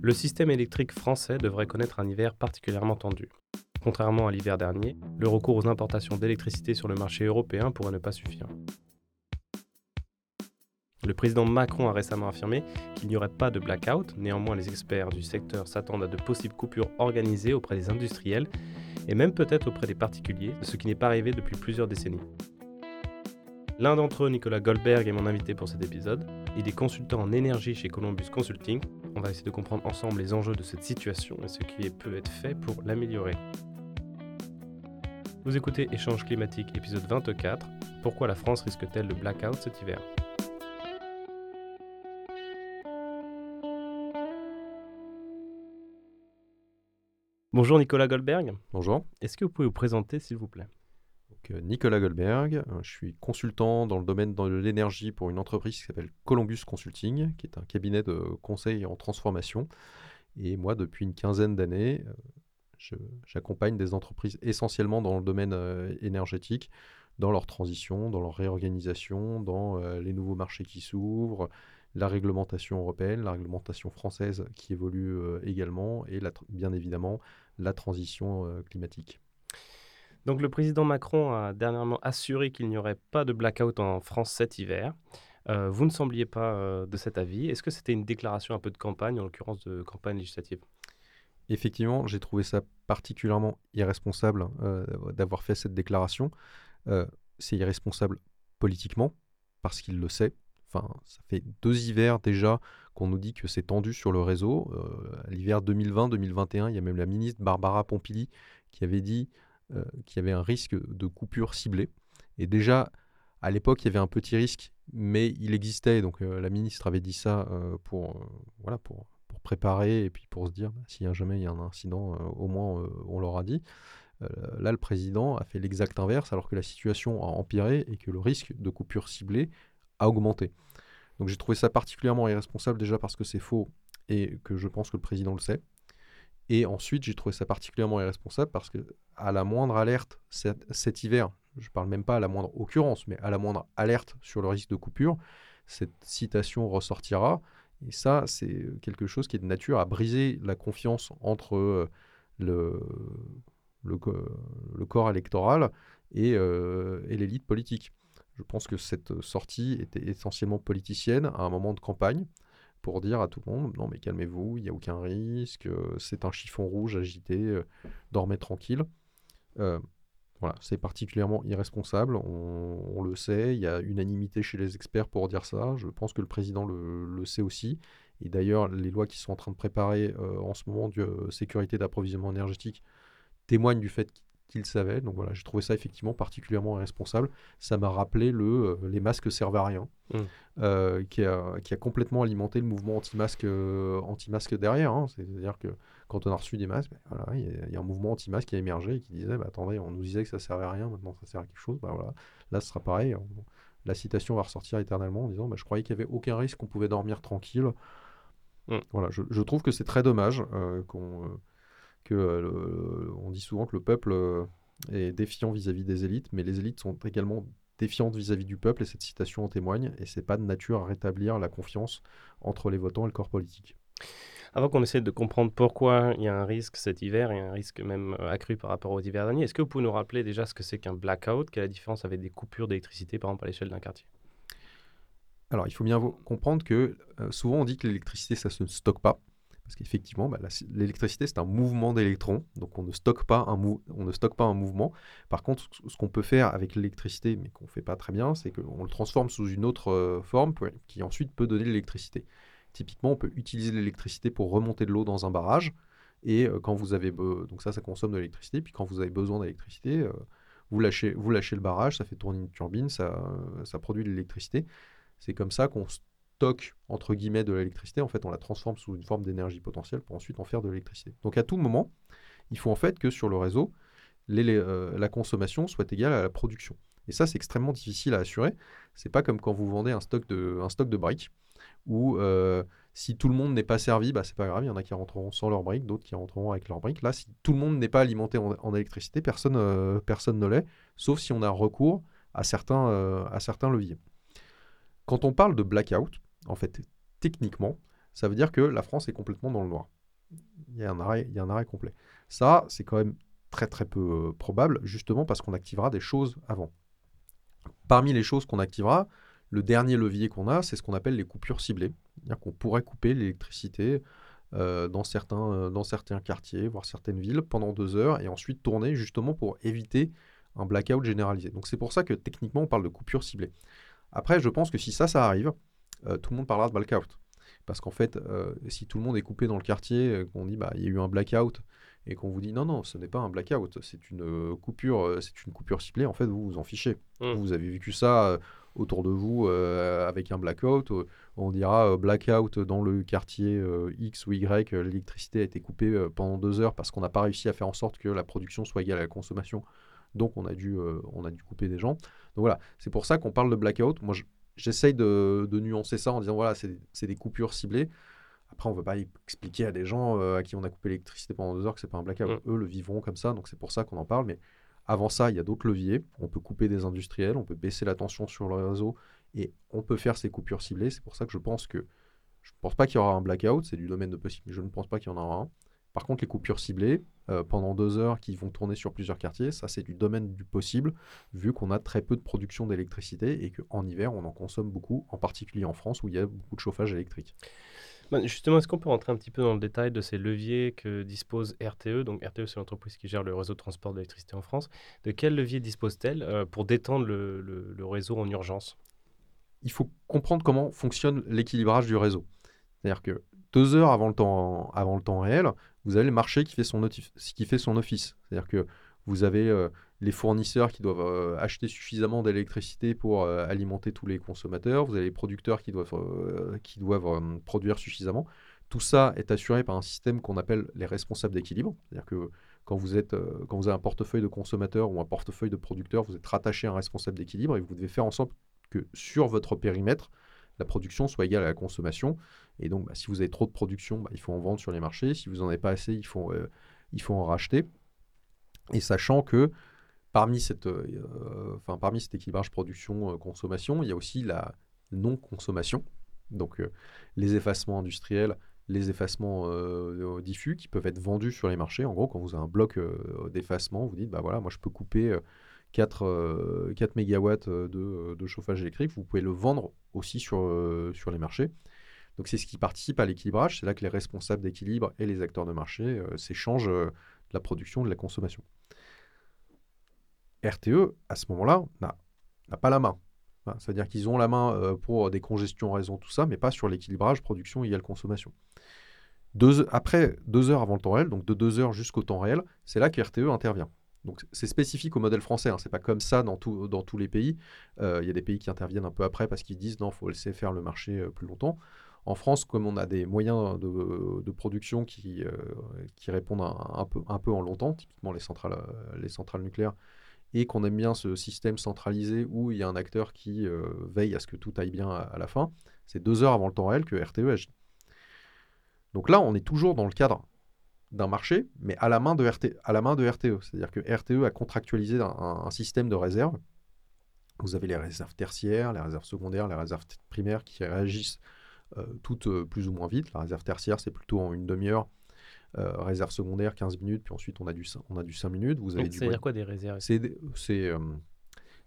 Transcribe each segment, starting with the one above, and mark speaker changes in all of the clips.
Speaker 1: Le système électrique français devrait connaître un hiver particulièrement tendu. Contrairement à l'hiver dernier, le recours aux importations d'électricité sur le marché européen pourrait ne pas suffire. Le président Macron a récemment affirmé qu'il n'y aurait pas de blackout, néanmoins les experts du secteur s'attendent à de possibles coupures organisées auprès des industriels et même peut-être auprès des particuliers, ce qui n'est pas arrivé depuis plusieurs décennies. L'un d'entre eux, Nicolas Goldberg, est mon invité pour cet épisode. Il est consultant en énergie chez Columbus Consulting. On va essayer de comprendre ensemble les enjeux de cette situation et ce qui peut être fait pour l'améliorer. Vous écoutez Échange climatique épisode 24. Pourquoi la France risque-t-elle le blackout cet hiver? Bonjour Nicolas Goldberg.
Speaker 2: Bonjour.
Speaker 1: Est-ce que vous pouvez vous présenter s'il vous plaît?
Speaker 2: Euh, Nicolas Goldberg, euh, je suis consultant dans le domaine de l'énergie pour une entreprise qui s'appelle Columbus Consulting, qui est un cabinet de conseil en transformation. Et moi, depuis une quinzaine d'années, euh, j'accompagne des entreprises essentiellement dans le domaine énergétique, dans leur transition, dans leur réorganisation, dans les nouveaux marchés qui s'ouvrent, la réglementation européenne, la réglementation française qui évolue également, et bien évidemment la transition climatique.
Speaker 1: Donc le président Macron a dernièrement assuré qu'il n'y aurait pas de blackout en France cet hiver. Euh, vous ne sembliez pas euh, de cet avis. Est-ce que c'était une déclaration un peu de campagne, en l'occurrence de campagne législative?
Speaker 2: Effectivement, j'ai trouvé ça particulièrement irresponsable euh, d'avoir fait cette déclaration. c'est irresponsable politiquement, parce qu'il le sait. Enfin, ça fait deux hivers déjà qu'on nous dit que c'est tendu sur le réseau. L'hiver 2020-2021, il y a même la ministre Barbara Pompili qui avait dit euh, qu'il y avait un risque de coupure ciblée. Et déjà, à l'époque, il y avait un petit risque, mais il existait. Donc euh, la ministre avait dit ça euh, pour, préparer et puis pour se dire, bah, a jamais y a un incident, au moins on l'aura dit. là, le président a fait l'exact inverse, alors que la situation a empiré et que le risque de coupure ciblée a augmenté. Donc j'ai trouvé ça particulièrement irresponsable déjà parce que c'est faux et que je pense que le président le sait. Et ensuite, j'ai trouvé ça particulièrement irresponsable parce que à la moindre alerte cet, hiver, je ne parle même pas à la moindre occurrence, mais à la moindre alerte sur le risque de coupure, cette citation ressortira. Et ça, c'est quelque chose qui est de nature à briser la confiance entre euh, le, le, corps électoral et, euh, et l'élite politique. Je pense que cette sortie était essentiellement politicienne à un moment de campagne pour dire à tout le monde non mais calmez-vous, il n'y a aucun risque, euh, c'est un chiffon rouge agité, euh, dormez tranquille. Euh, voilà, c'est particulièrement irresponsable, on, le sait, il y a unanimité chez les experts pour dire ça, je pense que le président le, sait aussi, et d'ailleurs les lois qui sont en train de préparer en ce moment de sécurité d'approvisionnement énergétique témoignent du fait qu'il savait. Donc voilà, j'ai trouvé ça effectivement particulièrement irresponsable. Ça m'a rappelé le euh, les masques servent à rien, mmh. euh, qui, a, qui, a, complètement alimenté le mouvement anti-masque euh, anti derrière. Hein. C'est-à-dire que quand on a reçu des masques, ben voilà, il y, a un mouvement anti-masque qui a émergé et qui disait bah, attendez, on nous disait que ça servait à rien, maintenant ça sert à quelque chose. Bah, voilà. Là, ce sera pareil. La citation va ressortir éternellement en disant bah, je croyais qu'il n'y avait aucun risque, qu'on pouvait dormir tranquille. Mmh. Voilà, je, je, trouve que c'est très dommage qu'on que euh, on dit souvent que le peuple euh, est défiant vis-à-vis des élites, mais les élites sont également défiantes vis-à-vis du peuple, et cette citation en témoigne, et c'est pas de nature à rétablir la confiance entre les votants et le corps politique.
Speaker 1: Avant qu'on essaie de comprendre pourquoi il y a un risque cet hiver, et un risque même euh, accru par rapport aux hivers derniers, est-ce que vous pouvez nous rappeler déjà ce que c'est qu'un blackout? Quelle est la différence avec des coupures d'électricité, par exemple, à l'échelle d'un quartier?
Speaker 2: Alors, il faut bien comprendre que souvent on dit que l'électricité, ça se stocke pas. Parce qu'effectivement, bah, l'électricité, c'est un mouvement d'électrons, donc on ne, stocke pas un on ne stocke pas un mouvement. Par contre, ce qu'on peut faire avec l'électricité, mais qu'on ne fait pas très bien, c'est qu'on le transforme sous une autre euh, forme qui ensuite peut donner de l'électricité. Typiquement, on peut utiliser l'électricité pour remonter de l'eau dans un barrage, et euh, quand vous avez... donc ça, ça consomme de l'électricité, puis quand vous avez besoin d'électricité, euh, vous, lâchez, vous lâchez le barrage, ça fait tourner une turbine, ça, ça produit de l'électricité. C'est comme ça qu'on stocke entre guillemets de l'électricité, en fait, on la transforme sous une forme d'énergie potentielle pour ensuite en faire de l'électricité. Donc à tout moment, il faut en fait que sur le réseau, euh, la consommation soit égale à la production. Et ça, c'est extrêmement difficile à assurer. C'est pas comme quand vous vendez un stock de, un stock de briques, où euh, si tout le monde n'est pas servi, bah, c'est pas grave, il y en a qui rentreront sans leurs briques, d'autres qui rentreront avec leurs briques. Là, si tout le monde n'est pas alimenté en, électricité, personne, euh, personne ne l'est, sauf si on a recours à certains, à certains leviers. Quand on parle de blackout, en fait, techniquement, ça veut dire que la France est complètement dans le noir. Il y a un arrêt, il y a un arrêt complet. Ça, c'est quand même très très peu probable, justement parce qu'on activera des choses avant. Parmi les choses qu'on activera, le dernier levier qu'on a, c'est ce qu'on appelle les coupures ciblées. C'est-à-dire qu'on pourrait couper l'électricité euh, dans, certains, euh, dans certains quartiers, voire certaines villes, pendant deux heures, et ensuite tourner justement pour éviter un blackout généralisé. Donc c'est pour ça que techniquement on parle de coupure ciblée. Après, je pense que si ça, ça arrive, euh, tout le monde parlera de blackout. Parce qu'en fait, si tout le monde est coupé dans le quartier, qu'on dit bah il y a eu un blackout, et qu'on vous dit non, non, ce n'est pas un blackout, c'est une coupure, c'est une coupure ciblée, en fait, vous vous en fichez. Mmh. Vous avez vécu ça autour de vous euh, avec un blackout. Euh, on dira euh, blackout dans le quartier X ou Y, l'électricité a été coupée pendant deux heures parce qu'on n'a pas réussi à faire en sorte que la production soit égale à la consommation. Donc on a dû, on a dû couper des gens. Donc voilà, c'est pour ça qu'on parle de blackout. Moi, j'essaye de, de, nuancer ça en disant voilà, c'est des coupures ciblées. Après, on ne veut pas expliquer à des gens à qui on a coupé l'électricité pendant deux heures que c'est pas un blackout. Mmh. Eux le vivront comme ça, donc c'est pour ça qu'on en parle. Mais avant ça, il y a d'autres leviers. On peut couper des industriels, on peut baisser la tension sur le réseau et on peut faire ces coupures ciblées. C'est pour ça que je pense que je ne pense pas qu'il y aura un blackout, c'est du domaine de possible, mais je ne pense pas qu'il y en aura un. Par contre, les coupures ciblées, euh, pendant deux heures qui vont tourner sur plusieurs quartiers, ça c'est du domaine du possible, vu qu'on a très peu de production d'électricité et qu'en hiver, on en consomme beaucoup, en particulier en France où il y a beaucoup de chauffage électrique.
Speaker 1: Bah, justement, est-ce qu'on peut rentrer un petit peu dans le détail de ces leviers que dispose RTE Donc RTE, c'est l'entreprise qui gère le réseau de transport d'électricité en France. De quels leviers dispose-t-elle euh, pour détendre le, réseau en urgence?
Speaker 2: Il faut comprendre comment fonctionne l'équilibrage du réseau. C'est-à-dire que deux heures avant le temps, avant le temps réel, vous avez le marché qui fait son, office. C'est-à-dire que vous avez euh, les fournisseurs qui doivent euh, acheter suffisamment d'électricité pour euh, alimenter tous les consommateurs, vous avez les producteurs qui doivent, qui doivent produire suffisamment. Tout ça est assuré par un système qu'on appelle les responsables d'équilibre. C'est-à-dire que quand vous, êtes, quand vous avez un portefeuille de consommateurs ou un portefeuille de producteurs, vous êtes rattaché à un responsable d'équilibre et vous devez faire en sorte que sur votre périmètre, la production soit égale à la consommation. Et donc, bah, si vous avez trop de production, bah, il faut en vendre sur les marchés. Si vous n'en avez pas assez, il faut, il faut en racheter. Et sachant que parmi, cette, euh, enfin, parmi cet équilibrage production-consommation, il y a aussi la non-consommation. Donc euh, les effacements industriels, les effacements euh, diffus qui peuvent être vendus sur les marchés. En gros, quand vous avez un bloc d'effacement, vous dites, bah voilà, moi je peux couper 4, 4 MW de, de, chauffage électrique, vous pouvez le vendre aussi sur, sur les marchés. Donc c'est ce qui participe à l'équilibrage, c'est là que les responsables d'équilibre et les acteurs de marché s'échangent la production, de la consommation. RTE, à ce moment-là, n'a pas la main. C'est-à-dire qu'ils ont la main euh, pour des congestions, raison, tout ça, mais pas sur l'équilibrage production égale consommation. Deux, après deux heures avant le temps réel, donc de deux heures jusqu'au temps réel, c'est là que RTE intervient. Donc c'est spécifique au modèle français, hein, c'est pas comme ça dans, tous les pays. Euh, il y a des pays qui interviennent un peu après parce qu'ils disent non, il faut laisser faire le marché euh, plus longtemps. En France, comme on a des moyens de, production qui, qui répondent un, peu, un peu en longtemps, typiquement les centrales, les centrales nucléaires, et qu'on aime bien ce système centralisé où il y a un acteur qui euh, veille à ce que tout aille bien à, la fin, c'est deux heures avant le temps réel que RTE agit. Donc là, on est toujours dans le cadre d'un marché, mais à la main de, RTE. E. C'est-à-dire que RTE a contractualisé un, système de réserve. Vous avez les réserves tertiaires, les réserves secondaires, les réserves primaires qui réagissent euh, toutes euh, plus ou moins vite. La réserve tertiaire, c'est plutôt en une demi-heure. Euh, réserve secondaire 15 minutes, puis ensuite on a du, on a du 5 minutes.
Speaker 1: Vous avez C'est-à-dire quoi des réserves?
Speaker 2: C'est euh,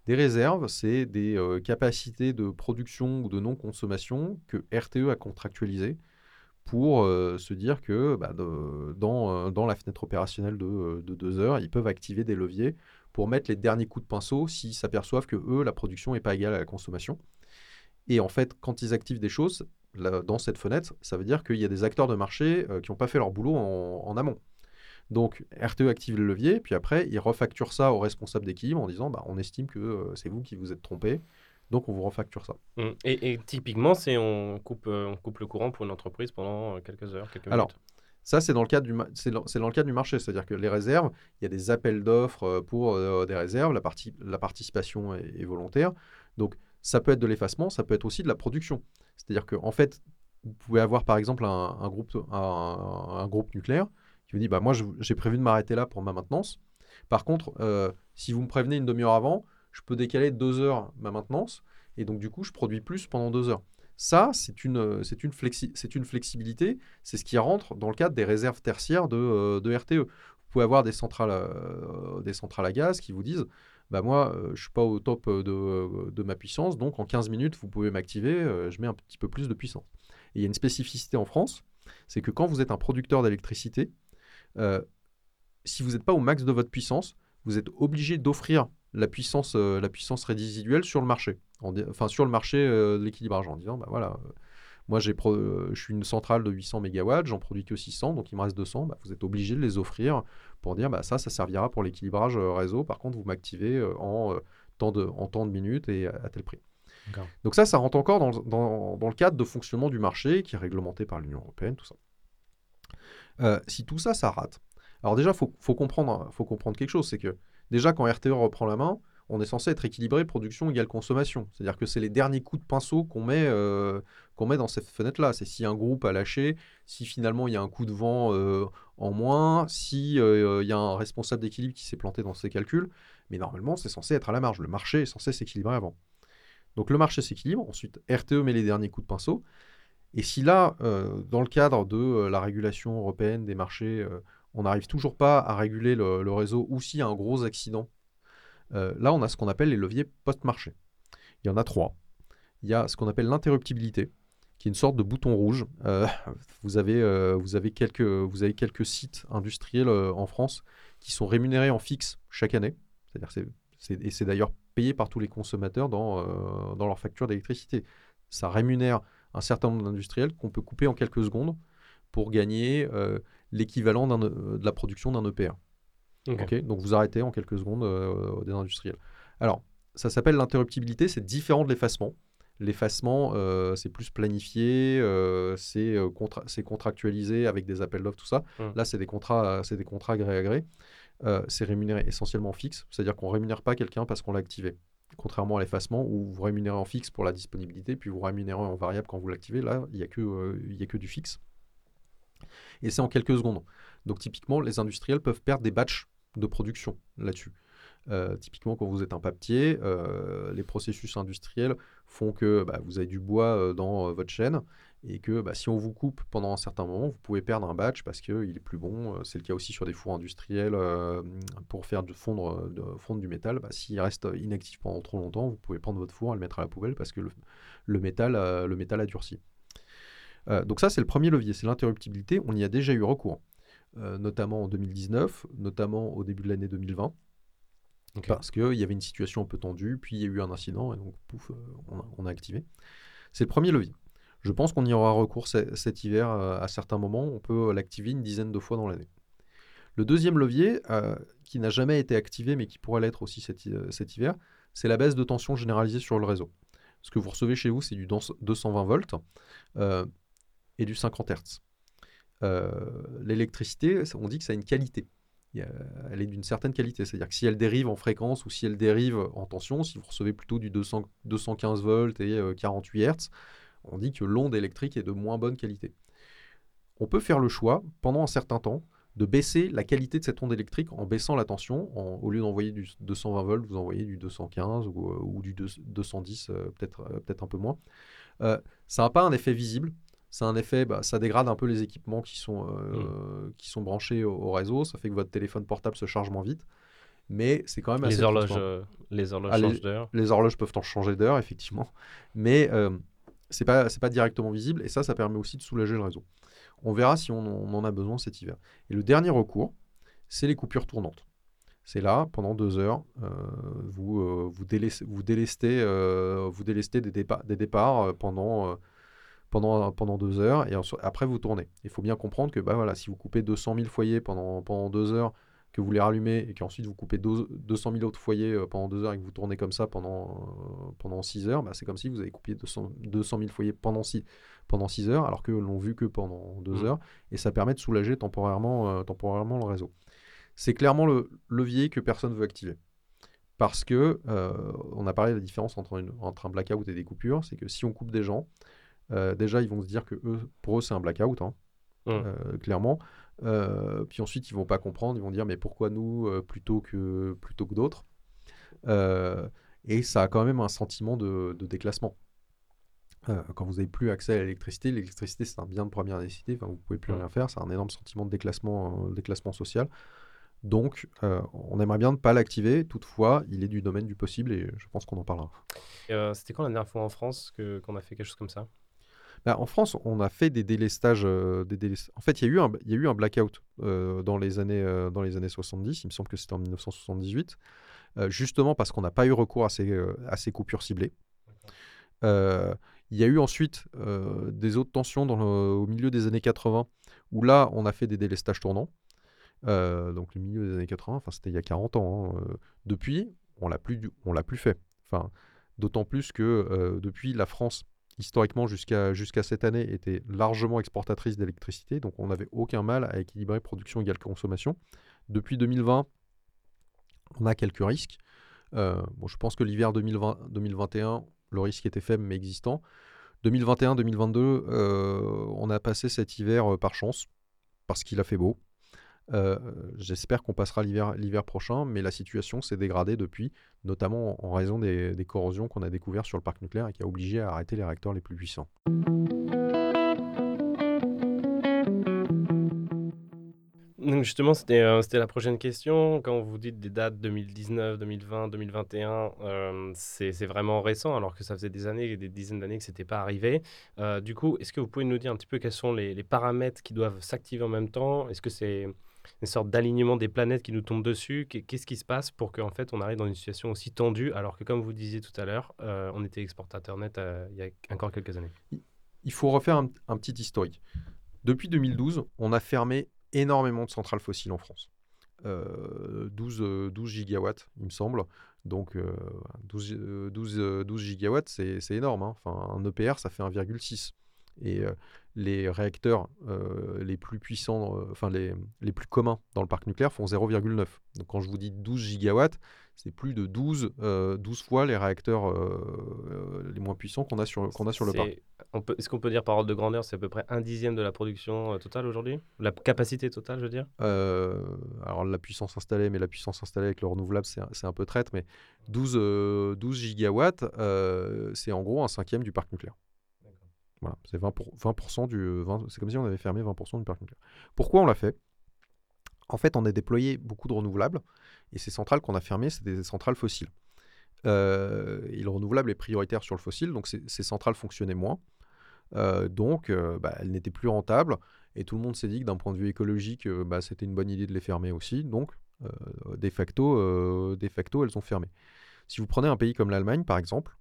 Speaker 2: des réserves, c'est des euh, capacités de production ou de non-consommation que RTE a contractualisées pour se dire que bah, dans, dans, la fenêtre opérationnelle de, de, deux heures, ils peuvent activer des leviers pour mettre les derniers coups de pinceau s'ils s'aperçoivent que eux, la production n'est pas égale à la consommation. Et en fait, quand ils activent des choses, dans cette fenêtre, ça veut dire qu'il y a des acteurs de marché euh, qui n'ont pas fait leur boulot en, amont. Donc RTE active le levier, puis après, il refacture ça au responsable d'équilibre en disant bah, on estime que euh, c'est vous qui vous êtes trompé, donc on vous refacture ça.
Speaker 1: Mmh. Et, typiquement, c'est on coupe, euh, on coupe le courant pour une entreprise pendant quelques heures, quelques minutes. Alors,
Speaker 2: ça, c'est dans, le cadre du c'est dans, le cadre du marché, c'est-à-dire que les réserves, il y a des appels d'offres pour des réserves, la, partie, la participation est, est volontaire. Donc, ça peut être de l'effacement, ça peut être aussi de la production. C'est-à-dire qu'en en fait, vous pouvez avoir par exemple un, groupe, un, groupe nucléaire qui vous dit bah, Moi, j'ai prévu de m'arrêter là pour ma maintenance. Par contre, euh, si vous me prévenez une demi-heure avant, je peux décaler deux heures ma maintenance. Et donc, du coup, je produis plus pendant deux heures. Ça, c'est une, c'est une, flexi une flexibilité, c'est ce qui rentre dans le cadre des réserves tertiaires de, RTE. Vous pouvez avoir des centrales, des centrales à gaz qui vous disent bah moi, je ne suis pas au top de, de, ma puissance, donc en 15 minutes, vous pouvez m'activer, je mets un petit peu plus de puissance. Et il y a une spécificité en France, c'est que quand vous êtes un producteur d'électricité, si vous n'êtes pas au max de votre puissance, vous êtes obligé d'offrir la puissance, euh, la puissance résiduelle sur le marché, enfin sur le marché euh, de l'équilibrage, en disant, bah voilà, euh, moi j'ai je suis une centrale de 800 MW, j'en produis que 600, donc il me reste 200, bah, vous êtes obligé de les offrir pour dire, bah ça, ça servira pour l'équilibrage réseau, par contre vous m'activez en, temps de, en temps de minutes et à, tel prix. Donc ça, ça rentre encore dans, dans, dans, le cadre de fonctionnement du marché qui est réglementé par l'Union européenne, tout ça. si tout ça, ça rate, alors déjà, il faut, comprendre, faut comprendre quelque chose, c'est que déjà quand RTE reprend la main, on est censé être équilibré production égale consommation. C'est-à-dire que c'est les derniers coups de pinceau qu'on met, euh, qu'on met dans cette fenêtre-là. C'est si un groupe a lâché, si finalement il y a un coup de vent euh, en moins, si euh, il y a un responsable d'équilibre qui s'est planté dans ses calculs. Mais normalement, c'est censé être à la marge. Le marché est censé s'équilibrer avant. Donc le marché s'équilibre. Ensuite, RTE met les derniers coups de pinceau. Et si là, dans le cadre de la régulation européenne des marchés, on n'arrive toujours pas à réguler le, réseau ou s'il y a un gros accident, euh, là on a ce qu'on appelle les leviers post-marché. Il y en a trois. Il y a ce qu'on appelle l'interruptibilité, qui est une sorte de bouton rouge. Euh, vous, avez, euh, vous, avez quelques, sites industriels en France qui sont rémunérés en fixe chaque année. C'est-à-dire et c'est d'ailleurs payé par tous les consommateurs dans, dans leur facture d'électricité. Ça rémunère un certain nombre d'industriels qu'on peut couper en quelques secondes pour gagner l'équivalent de la production d'un EPR. Donc vous arrêtez en quelques secondes euh, des industriels. Alors, ça s'appelle l'interruptibilité, c'est différent de l'effacement. L'effacement, euh, c'est plus planifié, c'est contractualisé avec des appels d'offres, tout ça. Hum. Là, c'est des contrats, c'est des contrats gré à gré. c'est rémunéré essentiellement fixe, c'est-à-dire qu'on ne rémunère pas quelqu'un parce qu'on l'a activé. Contrairement à l'effacement, où vous rémunérez en fixe pour la disponibilité, puis vous rémunérez en variable quand vous l'activez, là, il n'y a, a que du fixe et c'est en quelques secondes. Donc typiquement, les industriels peuvent perdre des batchs de production là-dessus. Euh, typiquement, quand vous êtes un papetier, euh, les processus industriels font que bah, vous avez du bois euh, dans votre chaîne et que bah, si on vous coupe pendant un certain moment, vous pouvez perdre un batch parce qu'il est plus bon. C'est le cas aussi sur des fours industriels pour faire fondre, du métal. Bah, S'il reste inactif pendant trop longtemps, vous pouvez prendre votre four et le mettre à la poubelle parce que le, métal, le métal a durci. Euh, donc ça, c'est le premier levier, c'est l'interruptibilité. On y a déjà eu recours, euh, notamment en 2019, notamment au début de l'année 2020. Parce qu'il y avait une situation un peu tendue, puis il y a eu un incident, et donc pouf, euh, on, a, activé. C'est le premier levier. Je pense qu'on y aura recours cet hiver à certains moments. On peut l'activer une dizaine de fois dans l'année. Le deuxième levier, qui n'a jamais été activé, mais qui pourrait l'être aussi cet, cet hiver, c'est la baisse de tension généralisée sur le réseau. Ce que vous recevez chez vous, c'est du 220 volts et du 50 Hz. Euh, l'électricité, on dit que ça a une qualité. Elle est d'une certaine qualité, c'est-à-dire que si elle dérive en fréquence ou si elle dérive en tension, si vous recevez plutôt du 200, 215 volts et 48 euh, Hz, on dit que l'onde électrique est de moins bonne qualité. On peut faire le choix, pendant un certain temps, de baisser la qualité de cette onde électrique en baissant la tension. au lieu d'envoyer du 220 volts, vous envoyez du 215 ou, euh, du 210, peut-être peut un peu moins. ça n'a pas un effet visible, c'est un effet, bah, ça dégrade un peu les équipements qui sont, euh, mmh. qui sont branchés au, réseau. Ça fait que votre téléphone portable se charge moins vite. Mais c'est quand même
Speaker 1: assez. Les horloges, euh, les horloges ah, changent d'heure.
Speaker 2: Les horloges peuvent en changer d'heure, effectivement. Mais euh, c'est pas, pas directement visible. Et ça, ça permet aussi de soulager le réseau. On verra si on, en a besoin cet hiver. Et le dernier recours, c'est les coupures tournantes. C'est là, pendant deux heures, euh, vous, vous, délestez, vous, délestez, vous délestez des, des départs pendant pendant, pendant deux heures et après vous tournez. Il faut bien comprendre que bah, voilà, si vous coupez 200 000 foyers pendant, pendant deux heures, que vous les rallumez et qu'ensuite vous coupez 200 000 autres foyers euh, pendant deux heures et que vous tournez comme ça pendant, euh, pendant 6 heures, bah, c'est comme si vous avez coupé 200, 200 000 foyers pendant 6, pendant 6 heures alors que l'on vu que pendant 2 mmh. heures et ça permet de soulager temporairement, euh, temporairement le réseau. C'est clairement le levier que personne veut activer. Parce que, on a parlé de la différence entre, une, entre un blackout et des coupures, c'est que si on coupe des gens, euh, déjà, ils vont se dire que eux, pour eux, c'est un blackout, hein, mmh. euh, clairement. Euh, puis ensuite, ils vont pas comprendre, ils vont dire mais pourquoi nous plutôt que, plutôt que d'autres? Et ça a quand même un sentiment de, déclassement. quand vous n'avez plus accès à l'électricité, l'électricité c'est un bien de première nécessité, enfin, vous ne pouvez plus rien faire, c'est un énorme sentiment de déclassement, déclassement social. Donc, on aimerait bien ne pas l'activer. Toutefois, il est du domaine du possible et je pense qu'on en parlera.
Speaker 1: C'était quand la dernière fois en France qu'on a fait quelque chose comme ça?
Speaker 2: Bah, en France, on a fait des délestages. des En fait, il y, a eu un, y a eu un blackout dans, les années, dans les années 70. Il me semble que c'était en 1978. justement parce qu'on n'a pas eu recours à ces, à ces coupures ciblées. Il y a eu ensuite des autres tensions dans au milieu des années 80, où là, on a fait des délestages tournants. donc le milieu des années 80, enfin c'était il y a 40 ans. Hein, depuis, on on l'a plus fait. Enfin, d'autant plus que depuis la France historiquement jusqu'à cette année était largement exportatrice d'électricité, donc on n'avait aucun mal à équilibrer production égale consommation. Depuis 2020, on a quelques risques. Euh, je pense que l'hiver 2020-2021, le risque était faible mais existant. 2021-2022, euh, on a passé cet hiver euh, par chance, parce qu'il a fait beau. Euh, j'espère qu'on passera l'hiver prochain, mais la situation s'est dégradée depuis, notamment en raison des, corrosions qu'on a découvertes sur le parc nucléaire et qui a obligé à arrêter les réacteurs les plus puissants.
Speaker 1: Donc justement, euh, c'était la prochaine question. Quand vous dites des dates 2019, 2020, 2021, c'est vraiment récent, alors que ça faisait des années, des dizaines d'années que ce n'était pas arrivé. Euh, du coup, est-ce que vous pouvez nous dire un petit peu quels sont les, les paramètres qui doivent s'activer en même temps? Est-ce que c'est une sorte d'alignement des planètes qui nous tombent dessus. Qu'est-ce qui se passe pour qu'en fait on arrive dans une situation aussi tendue alors que comme vous disiez tout à l'heure, euh, on était exportateur net euh, il y a encore quelques années?
Speaker 2: Il faut refaire un, petit historique. Depuis 2012, on a fermé énormément de centrales fossiles en France. 12, euh, 12 gigawatts, il me semble. Donc 12, 12, 12, gigawatts, c'est énorme. Hein. Enfin, un EPR, ça fait 1,6. Et les réacteurs les plus puissants, enfin les, les, plus communs dans le parc nucléaire font 0,9. Donc quand je vous dis 12 gigawatts, c'est plus de 12, 12 fois les réacteurs les moins puissants qu'on a sur, qu'on a sur le parc.
Speaker 1: Est-ce qu'on peut dire par ordre de grandeur, c'est à peu près un dixième de la production totale aujourd'hui? La capacité totale, je veux dire?
Speaker 2: Alors la puissance installée, mais la puissance installée avec le renouvelable, c'est un peu traite, mais 12, 12 gigawatts, c'est en gros un cinquième du parc nucléaire. C'est 20 20% du, c'est comme si on avait fermé 20% du parc. Pourquoi on l'a fait? En fait, on a déployé beaucoup de renouvelables et ces centrales qu'on a fermées, c'est des centrales fossiles. Euh, et le renouvelable est prioritaire sur le fossile, donc ces centrales fonctionnaient moins. Euh, donc, euh, bah, elles n'étaient plus rentables et tout le monde s'est dit que d'un point de vue écologique, bah, c'était une bonne idée de les fermer aussi. Donc, de, facto, de facto, elles ont fermé. Si vous prenez un pays comme l'Allemagne, par exemple,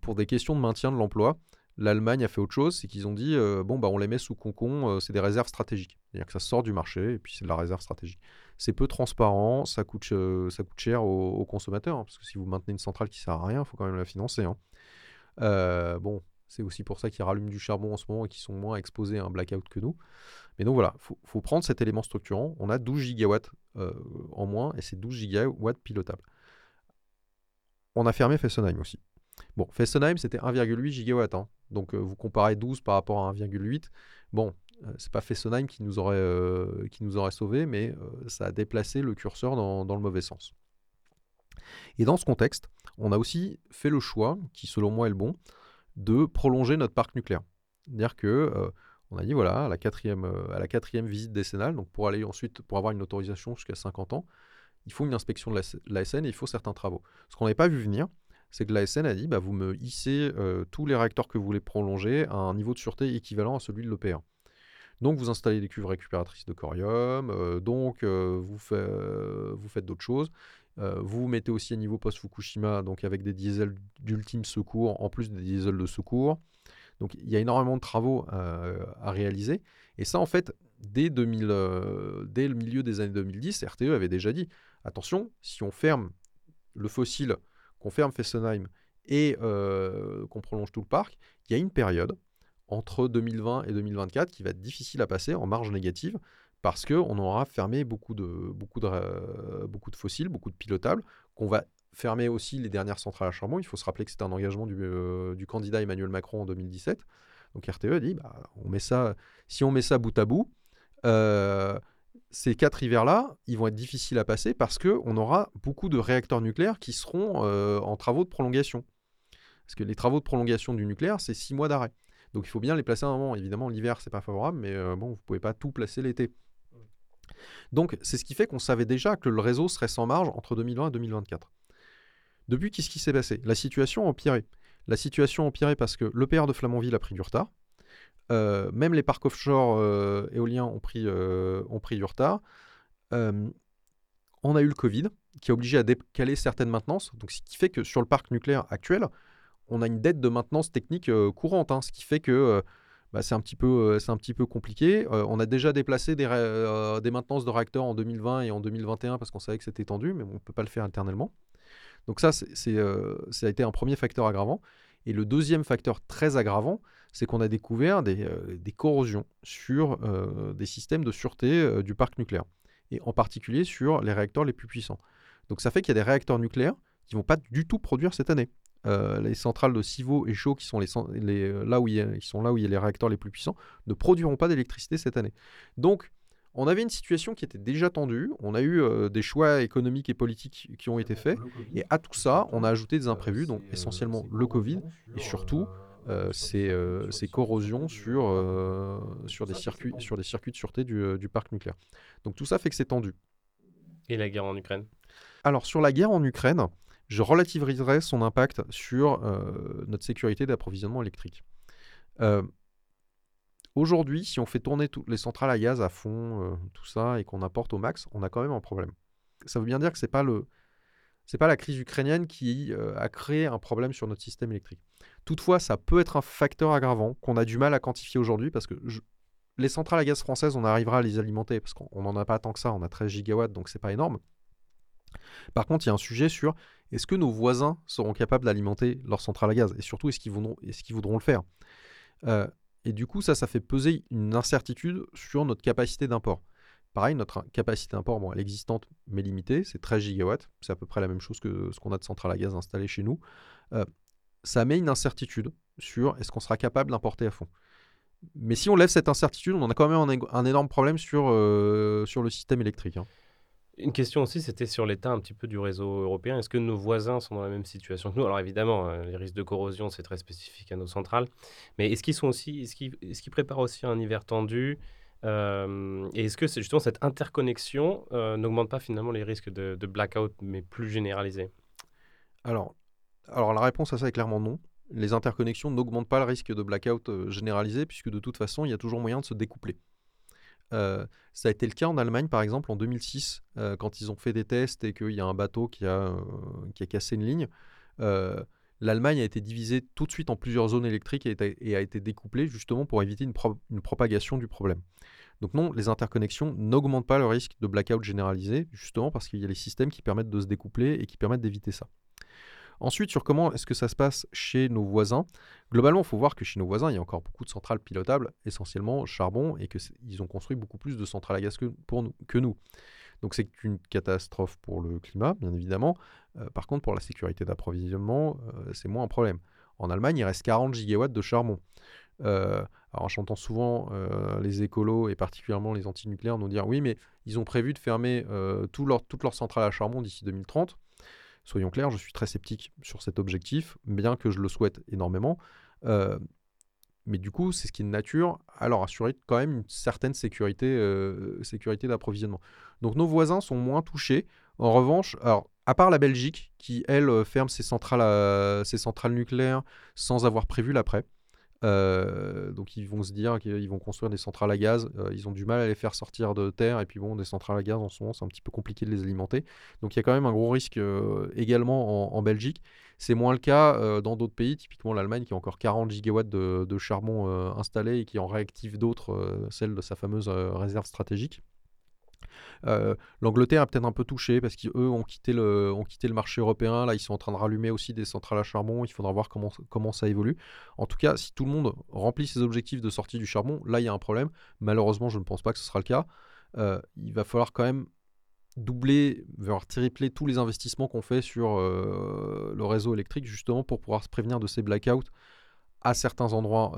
Speaker 2: pour des questions de maintien de l'emploi, L'Allemagne a fait autre chose, c'est qu'ils ont dit euh, bon bah on les met sous concon, euh, c'est des réserves stratégiques. C'est-à-dire que ça sort du marché et puis c'est de la réserve stratégique. C'est peu transparent, ça coûte, euh, ça coûte cher aux, consommateurs hein, parce que si vous maintenez une centrale qui sert à rien, il faut quand même la financer. Hein. bon, c'est aussi pour ça qu'ils rallument du charbon en ce moment et qu'ils sont moins exposés à un blackout que nous. Mais donc voilà, il faut, prendre cet élément structurant. On a 12 gigawatts en moins et c'est 12 gigawatts pilotables. On a fermé Fessenheim aussi. Bon, Fessenheim, c'était 1,8 gigawatt. Hein. Donc, euh, vous comparez 12 par rapport à 1,8. Bon, euh, c'est pas Fessenheim qui nous aurait, euh, qui nous sauvés, mais ça a déplacé le curseur dans, le mauvais sens. Et dans ce contexte, on a aussi fait le choix, qui selon moi est le bon, de prolonger notre parc nucléaire. C'est-à-dire que on a dit voilà, à la quatrième, à la quatrième visite décennale, donc pour aller ensuite, pour avoir une autorisation jusqu'à 50 ans, il faut une inspection de l'ASN et il faut certains travaux. Ce qu'on n'avait pas vu venir, c'est que la SN a dit bah, vous me hissez euh, tous les réacteurs que vous voulez prolonger à un niveau de sûreté équivalent à celui de l'EPR. Donc vous installez des cuves récupératrices de corium, euh, donc euh, vous, vous, faites d'autres choses. vous mettez aussi à niveau post-Fukushima, donc avec des diesels d'ultime secours, en plus des diesels de secours. Donc il y a énormément de travaux à réaliser. Et ça, en fait, dès, 2000, dès le milieu des années 2010, RTE avait déjà dit, attention, si on ferme le fossile qu'on ferme Fessenheim et euh, qu'on prolonge tout le parc, il y a une période entre 2020 et 2024 qui va être difficile à passer en marge négative parce qu'on aura fermé euh, beaucoup de fossiles, beaucoup de pilotables, qu'on va fermer aussi les dernières centrales à charbon. Il faut se rappeler que c'était un engagement du, euh, candidat Emmanuel Macron en 2017. Donc RTE dit, bah, on met ça, si on met ça bout à bout, ces quatre hivers-là, ils vont être difficiles à passer parce qu'on aura beaucoup de réacteurs nucléaires qui seront euh, en travaux de prolongation. Parce que les travaux de prolongation du nucléaire, c'est six mois d'arrêt. Donc il faut bien les placer à un moment. Évidemment, l'hiver, c'est pas favorable, mais bon, vous pouvez pas tout placer l'été. Donc c'est ce qui fait qu'on savait déjà que le réseau serait sans marge entre 2020 et 2024. Depuis, qu'est-ce qui s'est passé? La situation a empiré. La situation a empiré parce que l'EPR de Flamanville a pris du retard. Euh, même les parcs offshore euh, éoliens ont pris, euh, du retard. on a eu le Covid qui a obligé à décaler certaines maintenances. Donc, ce qui fait que sur le parc nucléaire actuel, on a une dette de maintenance technique courante. Hein, ce qui fait que bah, c'est un, petit peu, compliqué. on a déjà déplacé des, des, maintenances de réacteurs en 2020 et en 2021 parce qu'on savait que c'était tendu, mais on ne peut pas le faire éternellement. Donc ça, c'est, ça a été un premier facteur aggravant. Et le deuxième facteur très aggravant, c'est qu'on a découvert des, euh, corrosions sur euh, des systèmes de sûreté euh, du parc nucléaire, et en particulier sur les réacteurs les plus puissants. Donc ça fait qu'il y a des réacteurs nucléaires qui ne vont pas du tout produire cette année. les centrales de Civaux et Chaux, qui sont, les, là où ils sont là où il y a les réacteurs les plus puissants, ne produiront pas d'électricité cette année. Donc on avait une situation qui était déjà tendue, on a eu des choix économiques et politiques qui ont été faits, et à tout ça, on a ajouté des imprévus, donc essentiellement le Covid, et surtout euh, euh, ces, corrosions sur, euh, sur, des circuits, sur des circuits de sûreté du, parc nucléaire. Donc tout ça fait que c'est tendu.
Speaker 1: Et la guerre en Ukraine?
Speaker 2: Alors sur la guerre en Ukraine, je relativiserai son impact sur notre sécurité d'approvisionnement électrique. Aujourd'hui, si on fait tourner toutes les centrales à gaz à fond, tout ça, et qu'on apporte au max, on a quand même un problème. Ça veut bien dire que ce n'est pas le, pas la crise ukrainienne qui euh, a créé un problème sur notre système électrique. Toutefois, ça peut être un facteur aggravant qu'on a du mal à quantifier aujourd'hui parce que les centrales à gaz françaises, on arrivera à les alimenter parce qu'on n'en a pas tant que ça, on a 13 gigawatts, donc c'est pas énorme. Par contre, il y a un sujet sur est-ce que nos voisins seront capables d'alimenter leurs centrales à gaz et surtout est-ce qu'ils voudront, le faire? Euh, Et du coup, ça, ça fait peser une incertitude sur notre capacité d'import. Pareil, notre capacité d'import, bon, elle est existante mais limitée, c'est 13 gigawatts, c'est à peu près la même chose que ce qu'on a de centrales à gaz installées chez nous. Euh, ça met une incertitude sur est-ce qu'on sera capable d'importer à fond. Mais si on lève cette incertitude, on a quand même un, énorme problème sur, euh, sur le système électrique. Hein.
Speaker 1: Une question aussi, c'était sur l'état un petit peu du réseau européen. Est-ce que nos voisins sont dans la même situation que nous? Alors évidemment, euh, les risques de corrosion, c'est très spécifique à nos centrales. Mais est-ce qu'ils sont aussi, est-ce qu'ils, est préparent aussi un hiver tendu? Euh, et est-ce que c'est justement cette interconnexion euh, n'augmente pas finalement les risques de, blackout, mais plus généralisés?
Speaker 2: Alors, alors la réponse à ça est clairement non. Les interconnexions n'augmentent pas le risque de blackout euh, généralisé, puisque de toute façon, il y a toujours moyen de se découpler. ça a été le cas en Allemagne, par exemple, en 2006, quand ils ont fait des tests et qu'il y a un bateau qui a, qui a cassé une ligne. L'Allemagne a été divisée tout de suite en plusieurs zones électriques et, a été découplée justement pour éviter une propagation du problème. Donc non, les interconnexions n'augmentent pas le risque de blackout généralisé, justement parce qu'il y a les systèmes qui permettent de se découpler et qui permettent d'éviter ça. Ensuite, sur comment est-ce que ça se passe chez nos voisins, globalement, il faut voir que chez nos voisins, il y a encore beaucoup de centrales pilotables, essentiellement charbon, et qu'ils ont construit beaucoup plus de centrales à gaz que, pour nous. Donc c'est une catastrophe pour le climat, bien évidemment. Euh, par contre, pour la sécurité d'approvisionnement, euh, c'est moins un problème. En Allemagne, il reste 40 gigawatts de charbon. Euh, alors, j'entends souvent les écolos et particulièrement les antinucléaires nous dire oui, mais ils ont prévu de fermer toutes leurs centrales à charbon d'ici 2030. Soyons clairs, je suis très sceptique sur cet objectif, bien que je le souhaite énormément. mais du coup, c'est ce qui est de nature à leur assurer quand même une certaine sécurité, sécurité d'approvisionnement. Donc nos voisins sont moins touchés. En revanche, à part la Belgique, qui, elle, ferme ses centrales, ses centrales nucléaires sans avoir prévu l'après. Euh, donc ils vont se dire qu'ils vont construire des centrales à gaz. Euh, ils ont du mal à les faire sortir de terre. Et puis bon, des centrales à gaz en ce moment, c'est un petit peu compliqué de les alimenter. Donc il y a quand même un gros risque euh, également en, Belgique. C'est moins le cas dans d'autres pays, typiquement l'Allemagne qui a encore 40 gigawatts de, de charbon installés et qui en réactive d'autres, celle de sa fameuse réserve stratégique. Euh, L'Angleterre a peut-être un peu touché parce qu'eux ont quitté, le, marché européen. Là, ils sont en train de rallumer aussi des centrales à charbon. Il faudra voir comment, comment ça évolue. En tout cas, si tout le monde remplit ses objectifs de sortie du charbon, là, il y a un problème. Malheureusement, je ne pense pas que ce sera le cas. Euh, il va falloir quand même doubler, voire tripler tous les investissements qu'on fait sur euh, le réseau électrique, justement pour pouvoir se prévenir de ces blackouts à certains endroits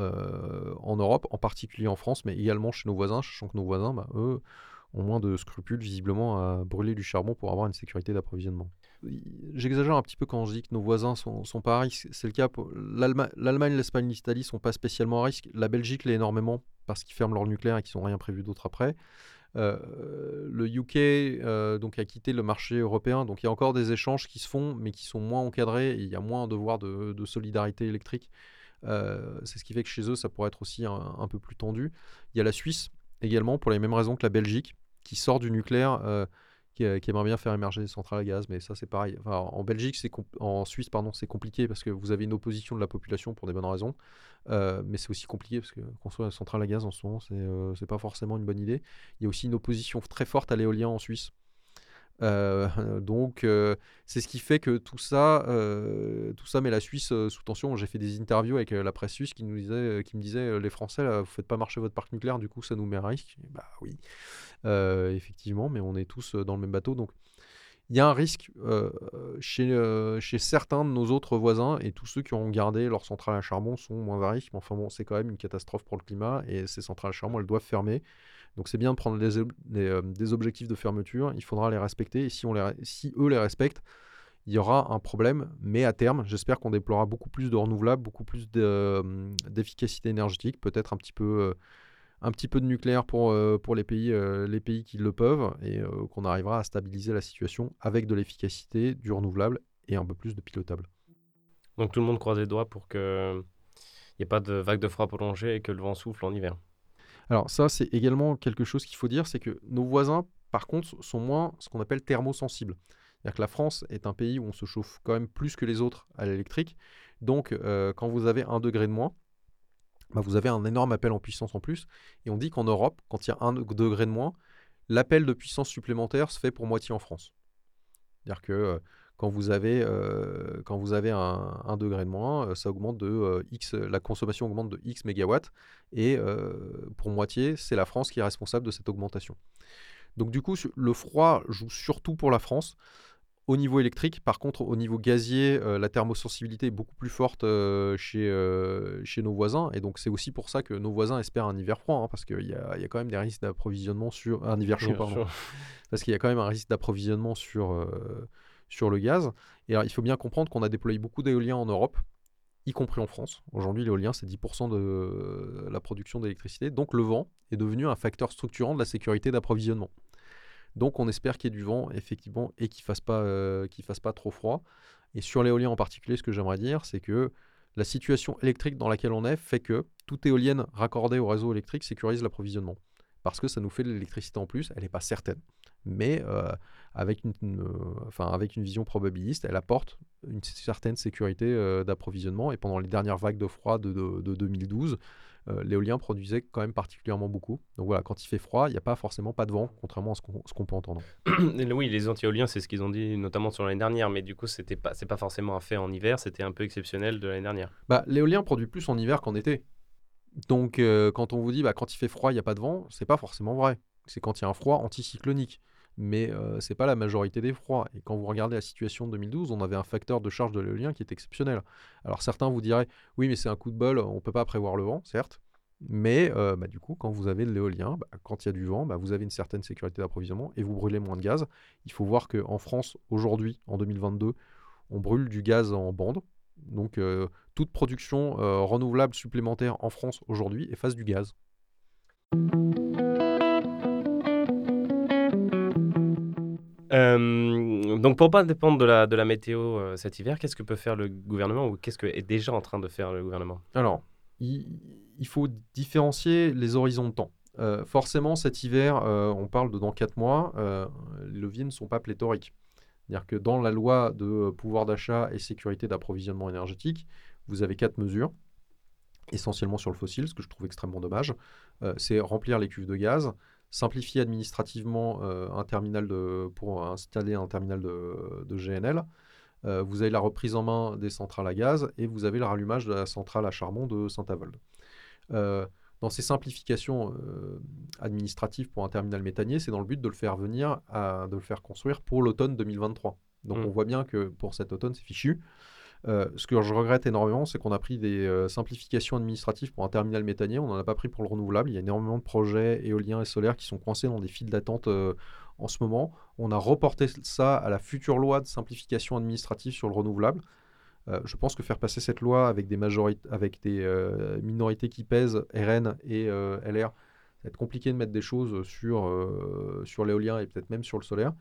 Speaker 2: en Europe, en particulier en France, mais également chez nos voisins, sachant que nos voisins, bah, eux, ont moins de scrupules visiblement à brûler du charbon pour avoir une sécurité d'approvisionnement. j'exagère un petit peu quand je dis que nos voisins sont, sont pas à risque. C'est le cas pour l'Allemagne, l'Espagne, l'Italie sont pas spécialement à risque. La Belgique l'est énormément parce qu'ils ferment leur nucléaire et qu'ils n'ont rien prévu d'autre après. Euh, le UK euh, donc a quitté le marché européen, donc il y a encore des échanges qui se font, mais qui sont moins encadrés et il y a moins un devoir de, solidarité électrique. Euh, c'est ce qui fait que chez eux, ça pourrait être aussi un, peu plus tendu. Il y a la Suisse également, pour les mêmes raisons que la Belgique, qui sort du nucléaire qui, aimerait bien faire émerger des centrales à gaz, mais ça c'est pareil. en Belgique, en Suisse, pardon, c'est compliqué parce que vous avez une opposition de la population pour des bonnes raisons, euh, mais c'est aussi compliqué parce que construire une centrale à gaz en ce moment, c'est euh, pas forcément une bonne idée. Il y a aussi une opposition très forte à l'éolien en Suisse. Euh, donc c'est ce qui fait que tout ça, tout ça met la Suisse sous tension. J'ai fait des interviews avec la presse suisse qui nous disait, qui me disait les Français, là, vous faites pas marcher votre parc nucléaire, du coup ça nous met à risque. Bah oui, effectivement, mais on est tous dans le même bateau, donc il y a un risque chez, chez certains de nos autres voisins et tous ceux qui ont gardé leur centrale à charbon sont moins à risque. Mais enfin bon, c'est quand même une catastrophe pour le climat et ces centrales à charbon, elles doivent fermer. Donc c'est bien de prendre des, objectifs de fermeture, il faudra les respecter et si, on les, si eux les respectent, il y aura un problème, mais à terme, j'espère qu'on déploiera beaucoup plus de renouvelables, beaucoup plus d'efficacité énergétique, peut-être un petit peu un petit peu de nucléaire pour, euh, pour les, pays, euh, les pays qui le peuvent et euh, qu'on arrivera à stabiliser la situation avec de l'efficacité, du renouvelable et un peu plus de pilotable.
Speaker 1: Donc tout le monde croise les doigts pour qu'il n'y ait pas de vague de froid prolongée et que le vent souffle en hiver.
Speaker 2: Alors ça, c'est également quelque chose qu'il faut dire, c'est que nos voisins, par contre, sont moins ce qu'on appelle thermosensibles. C'est-à-dire que la France est un pays où on se chauffe quand même plus que les autres à l'électrique. Donc quand vous avez un degré de moins, bah, vous avez un énorme appel en puissance en plus. Et on dit qu'en Europe, quand il y a un degré de moins, l'appel de puissance supplémentaire se fait pour moitié en France. C'est-à-dire que euh, quand vous avez, euh, quand vous avez un, degré de moins, euh, ça augmente de X, la consommation augmente de X mégawatts. Et pour moitié, c'est la France qui est responsable de cette augmentation. Donc du coup, le froid joue surtout pour la France au niveau électrique. Par contre, au niveau gazier, euh, la thermosensibilité est beaucoup plus forte euh, chez, euh, chez nos voisins. Et donc, c'est aussi pour ça que nos voisins espèrent un hiver froid, hein, parce qu'il y a, y a, quand même des risques d'approvisionnement sur. Un hiver chaud, pardon. Parce qu'il y a quand même un risque d'approvisionnement sur, sur le gaz. Et il faut bien comprendre qu'on a déployé beaucoup d'éoliens en Europe, y compris en France. Aujourd'hui, l'éolien, c'est 10% de la production d'électricité. Donc, le vent est devenu un facteur structurant de la sécurité d'approvisionnement. Donc on espère qu'il y ait du vent, effectivement, et qu'il ne fasse, pas, euh, fasse pas trop froid. Et sur l'éolien en particulier, ce que j'aimerais dire, c'est que la situation électrique dans laquelle on est fait que toute éolienne raccordée au réseau électrique sécurise l'approvisionnement. Parce que ça nous fait de l'électricité en plus, elle n'est pas certaine. Mais euh, avec, une, euh, enfin, avec une vision probabiliste, elle apporte une certaine sécurité d'approvisionnement. Et pendant les dernières vagues de froid de, de 2012, euh, l'éolien produisait quand même particulièrement beaucoup. Donc voilà, quand il fait froid, il n'y a pas forcément pas de vent, contrairement à ce qu'on peut entendre.
Speaker 1: oui, les anti-éoliens, c'est ce qu'ils ont dit notamment sur l'année dernière, mais du coup, ce n'est pas, pas forcément un fait en hiver, c'était un peu exceptionnel de l'année dernière.
Speaker 2: Bah, l'éolien produit plus en hiver qu'en été. Donc euh, quand on vous dit bah, quand il fait froid, il n'y a pas de vent, c'est pas forcément vrai. C'est quand il y a un froid anticyclonique mais euh, ce n'est pas la majorité des froids. Et quand vous regardez la situation de 2012, on avait un facteur de charge de l'éolien qui est exceptionnel. Alors certains vous diraient, oui, mais c'est un coup de bol, on ne peut pas prévoir le vent, certes. Mais euh, bah, du coup, quand vous avez de l'éolien, bah, quand il y a du vent, vous avez une certaine sécurité d'approvisionnement et vous brûlez moins de gaz. Il faut voir qu'en France, aujourd'hui, en 2022, on brûle du gaz en bande. Donc euh, toute production renouvelable supplémentaire en France aujourd'hui est face du gaz.
Speaker 1: Euh, donc pour pas dépendre de la, de la météo euh, cet hiver, qu'est-ce que peut faire le gouvernement ou qu'est-ce que est déjà en train de faire le gouvernement?
Speaker 2: Alors, il, faut différencier les horizons de temps. Euh, forcément, cet hiver, on parle de dans 4 mois, les leviers ne sont pas pléthoriques. C'est-à-dire que dans la loi de pouvoir d'achat et sécurité d'approvisionnement énergétique, vous avez quatre mesures, essentiellement sur le fossile, ce que je trouve extrêmement dommage. c'est remplir les cuves de gaz, simplifier administrativement euh, un terminal de, pour installer un terminal de, GNL. Euh, vous avez la reprise en main des centrales à gaz et vous avez le rallumage de la centrale à charbon de Saint-Avold. Euh, dans ces simplifications administratives pour un terminal méthanier, c'est dans le but de le faire venir, à, de le faire construire pour l'automne 2023. Donc mmh. on voit bien que pour cet automne, c'est fichu. Euh, ce que je regrette énormément, c'est qu'on a pris des euh, simplifications administratives pour un terminal méthanier, on n'en a pas pris pour le renouvelable. Il y a énormément de projets éoliens et solaires qui sont coincés dans des files d'attente euh, en ce moment. On a reporté ça à la future loi de simplification administrative sur le renouvelable. Euh, je pense que faire passer cette loi avec des, majorités, avec des euh, minorités qui pèsent, RN et euh, LR, ça va être compliqué de mettre des choses sur, sur l'éolien et peut-être même sur le solaire.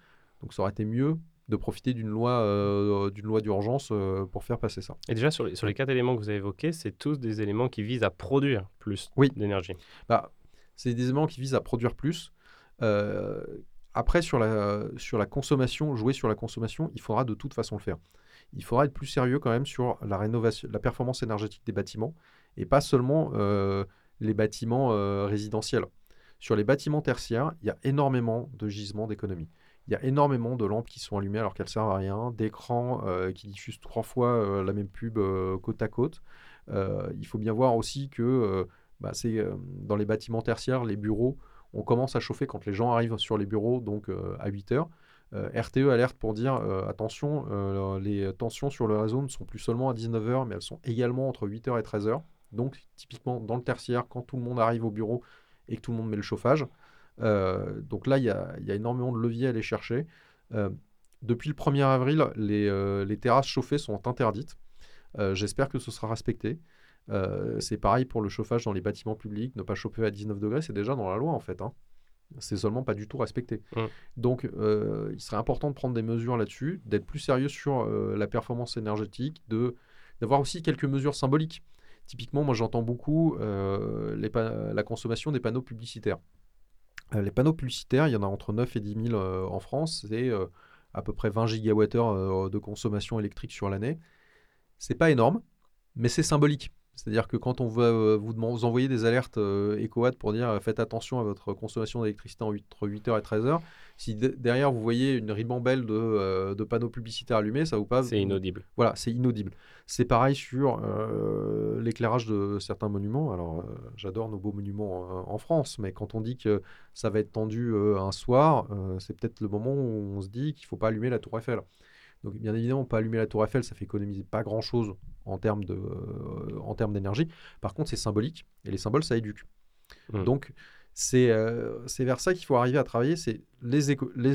Speaker 2: Donc ça aurait été mieux de profiter d'une loi, d'une loi d'urgence pour faire passer ça.
Speaker 1: Et déjà, sur les, sur les quatre éléments que vous avez évoqués, c'est tous des éléments qui visent à produire plus d'énergie.
Speaker 2: Bah, c'est des éléments qui visent à produire plus. après, sur la, sur la consommation, jouer sur la consommation, il faudra de toute façon le faire il faudra être plus sérieux quand même sur la rénovation, la performance énergétique des bâtiments et pas seulement euh, les bâtiments euh, résidentiels. Sur les bâtiments tertiaires, il y a énormément de gisements d'économie. Il y a énormément de lampes qui sont allumées alors qu'elles servent à rien, d'écrans euh, qui diffusent trois fois la même pub côte à côte. il faut bien voir aussi que bah, dans les bâtiments tertiaires, les bureaux, on commence à chauffer quand les gens arrivent sur les bureaux, donc à 8 heures. Euh, RTE alerte pour dire euh, attention, euh, les tensions sur le réseau ne sont plus seulement à 19h, mais elles sont également entre 8h et 13h. Donc, typiquement, dans le tertiaire, quand tout le monde arrive au bureau et que tout le monde met le chauffage. donc là, il y, a, énormément de leviers à aller chercher. depuis le 1er avril, les, terrasses chauffées sont interdites. J'espère que ce sera respecté. c'est pareil pour le chauffage dans les bâtiments publics. Ne pas chauffer à 19 degrés, c'est déjà dans la loi en fait. Hein c'est seulement pas du tout respecté. Mmh. Donc, euh, il serait important de prendre des mesures là-dessus, d'être plus sérieux sur euh, la performance énergétique, de d'avoir aussi quelques mesures symboliques. Typiquement, moi, j'entends beaucoup euh, les la consommation des panneaux publicitaires. les panneaux publicitaires, il y en a entre 9 et 10 000 en France. C'est à peu près 20 gigawattheures de consommation électrique sur l'année. C'est pas énorme, mais c'est symbolique. C'est-à-dire que quand on va euh, vous, vous, envoyer des alertes euh, EcoWatt pour dire euh, faites attention à votre consommation d'électricité entre 8h et 13h, si derrière vous voyez une ribambelle de, panneaux publicitaires allumés, ça vous passe.
Speaker 1: C'est inaudible.
Speaker 2: Voilà, c'est inaudible. C'est pareil sur l'éclairage de certains monuments. Alors, j'adore nos beaux monuments en France, mais quand on dit que ça va être tendu un soir, c'est peut-être le moment où on se dit qu'il ne faut pas allumer la Tour Eiffel. Donc, bien évidemment, pas allumer la Tour Eiffel, ça fait économiser pas grand-chose en termes euh, d'énergie. Par contre, c'est symbolique et les symboles, ça éduque. Mmh. Donc, euh, c'est vers ça qu'il faut arriver à travailler, c'est les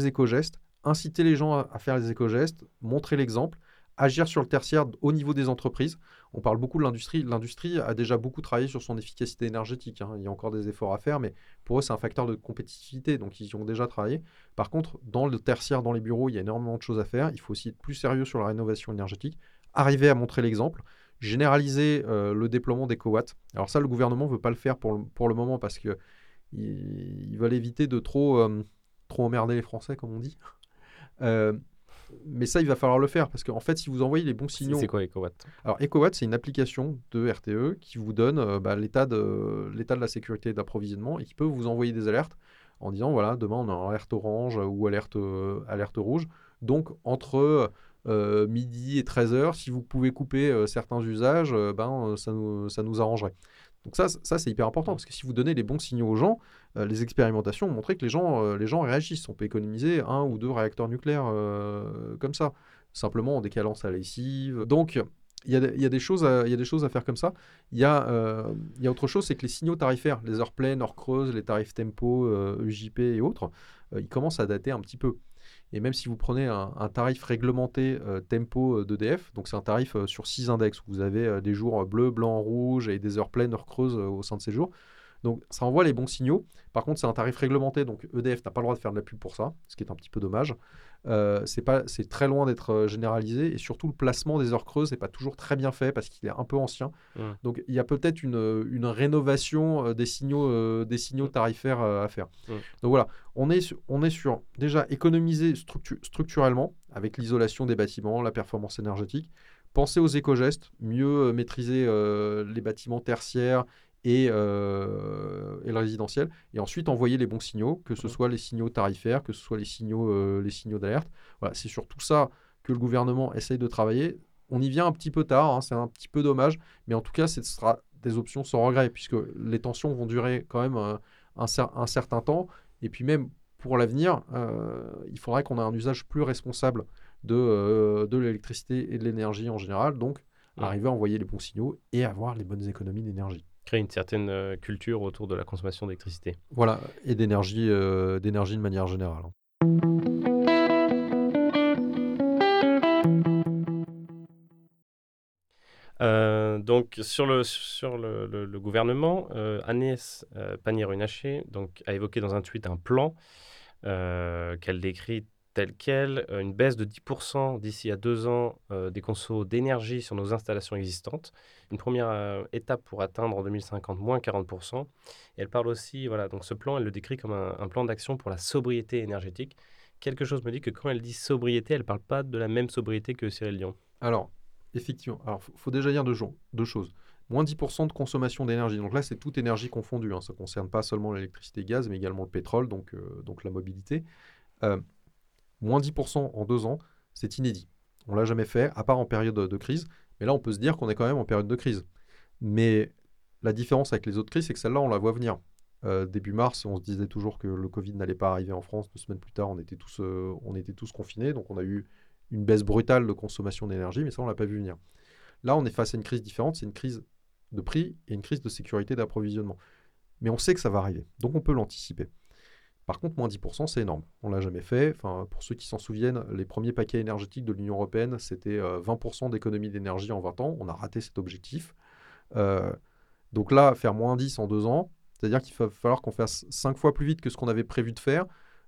Speaker 2: éco-gestes, inciter les gens à, faire les éco-gestes, montrer l'exemple, agir sur le tertiaire au niveau des entreprises. On parle beaucoup de l'industrie. L'industrie a déjà beaucoup travaillé sur son efficacité énergétique. Hein. Il y a encore des efforts à faire, mais pour eux, c'est un facteur de compétitivité. Donc, ils y ont déjà travaillé. Par contre, dans le tertiaire, dans les bureaux, il y a énormément de choses à faire. Il faut aussi être plus sérieux sur la rénovation énergétique arriver à montrer l'exemple, généraliser euh, le déploiement des cowatt. Alors ça, le gouvernement ne veut pas le faire pour le, moment parce qu'ils ils veulent éviter de trop, euh, trop emmerder les Français, comme on dit. Euh, mais ça, il va falloir le faire parce qu'en fait, si vous envoyez les bons signaux.
Speaker 1: C'est quoi EcoWatt?
Speaker 2: Alors, EcoWatt, c'est une application de RTE qui vous donne bah, l'état de, de la sécurité d'approvisionnement et qui peut vous envoyer des alertes en disant voilà, demain on a une alerte orange ou alerte, alerte rouge. Donc, entre euh, midi et 13h, si vous pouvez couper euh, certains usages, euh, ben, ça, nous, ça nous arrangerait. Donc ça, ça c'est hyper important parce que si vous donnez les bons signaux aux gens, les expérimentations ont montré que les gens, les gens réagissent. On peut économiser un ou deux réacteurs nucléaires comme ça, simplement en décalant sa lessive. Donc il y, a, des choses à, y a des choses à faire comme ça. Il y a, y a autre chose, c'est que les signaux tarifaires, les heures pleines, heures creuses, les tarifs tempo, EJP et autres, ils commencent à dater un petit peu. Et même si vous prenez un, tarif réglementé euh, tempo euh, d'EDF, donc c'est un tarif euh, sur 6 index, où vous avez des jours bleus, blancs, rouges et des heures pleines, heures creuses au sein de ces jours. Donc ça envoie les bons signaux. Par contre, c'est un tarif réglementé, donc EDF n'a pas le droit de faire de la pub pour ça, ce qui est un petit peu dommage. Euh, c'est très loin d'être euh, généralisé et surtout le placement des heures creuses n'est pas toujours très bien fait parce qu'il est un peu ancien. Mmh. Donc il y a peut-être une, une, rénovation euh, des signaux, des signaux mmh. tarifaires à faire. Mmh. Donc voilà, on est, on est sur déjà économiser structurellement avec l'isolation des bâtiments, la performance énergétique. Penser aux éco-gestes, mieux maîtriser les bâtiments tertiaires euh, et, le résidentiel, et ensuite envoyer les bons signaux, que ce soit les signaux tarifaires, que ce soit les signaux, euh, les signaux d'alerte. Voilà, c'est sur tout ça que le gouvernement essaye de travailler. On y vient un petit peu tard, hein, c'est un petit peu dommage, mais en tout cas, ce sera des options sans regret, puisque les tensions vont durer quand même un, un, certain temps, et puis même pour l'avenir, euh, il faudrait qu'on ait un usage plus responsable de, de l'électricité et de l'énergie en général, donc arriver à envoyer les bons signaux et avoir les bonnes économies d'énergie
Speaker 1: créer une certaine euh, culture autour de la consommation d'électricité.
Speaker 2: Voilà, et d'énergie euh, d'énergie de manière générale. Hein.
Speaker 1: Euh, donc sur le, gouvernement, euh, Agnès Pannier-Runacher a évoqué dans un tweet un plan qu'elle décrit tel quel, une baisse de 10% d'ici à deux ans des consos d'énergie sur nos installations existantes. Une première étape pour atteindre en 2050 moins 40%. Et elle parle aussi, voilà, donc ce plan, elle le décrit comme un, plan d'action pour la sobriété énergétique. Quelque chose me dit que quand elle dit sobriété, elle ne parle pas de la même sobriété que Cyril Dion.
Speaker 2: Alors, Effectivement. Alors, faut déjà dire deux, choses. Moins 10% de consommation d'énergie. Donc là, c'est toute énergie confondue. Hein. Ça ne concerne pas seulement l'électricité et le gaz, mais également le pétrole, donc, euh, donc la mobilité. Euh, moins 10% en deux ans, c'est inédit. On ne l'a jamais fait, à part en période de crise. Mais là, on peut se dire qu'on est quand même en période de crise. Mais la différence avec les autres crises, c'est que celle-là, on la voit venir. Euh, début mars, on se disait toujours que le Covid n'allait pas arriver en France. Deux semaines plus tard, on était tous, on était tous confinés. Donc on a eu une baisse brutale de consommation d'énergie, mais ça, on ne l'a pas vu venir. Là, on est face à une crise différente, c'est une crise de prix et une crise de sécurité d'approvisionnement. Mais on sait que ça va arriver, donc on peut l'anticiper. Par contre, moins 10%, c'est énorme. On ne l'a jamais fait. Pour ceux qui s'en souviennent, les premiers paquets énergétiques de l'Union européenne, c'était 20% euh, d'économie d'énergie en 20 ans. On a raté cet objectif. Euh, donc là, faire moins 10 en 2 ans, c'est-à-dire qu'il va falloir qu'on fasse 5 fois plus vite que ce qu'on avait prévu de faire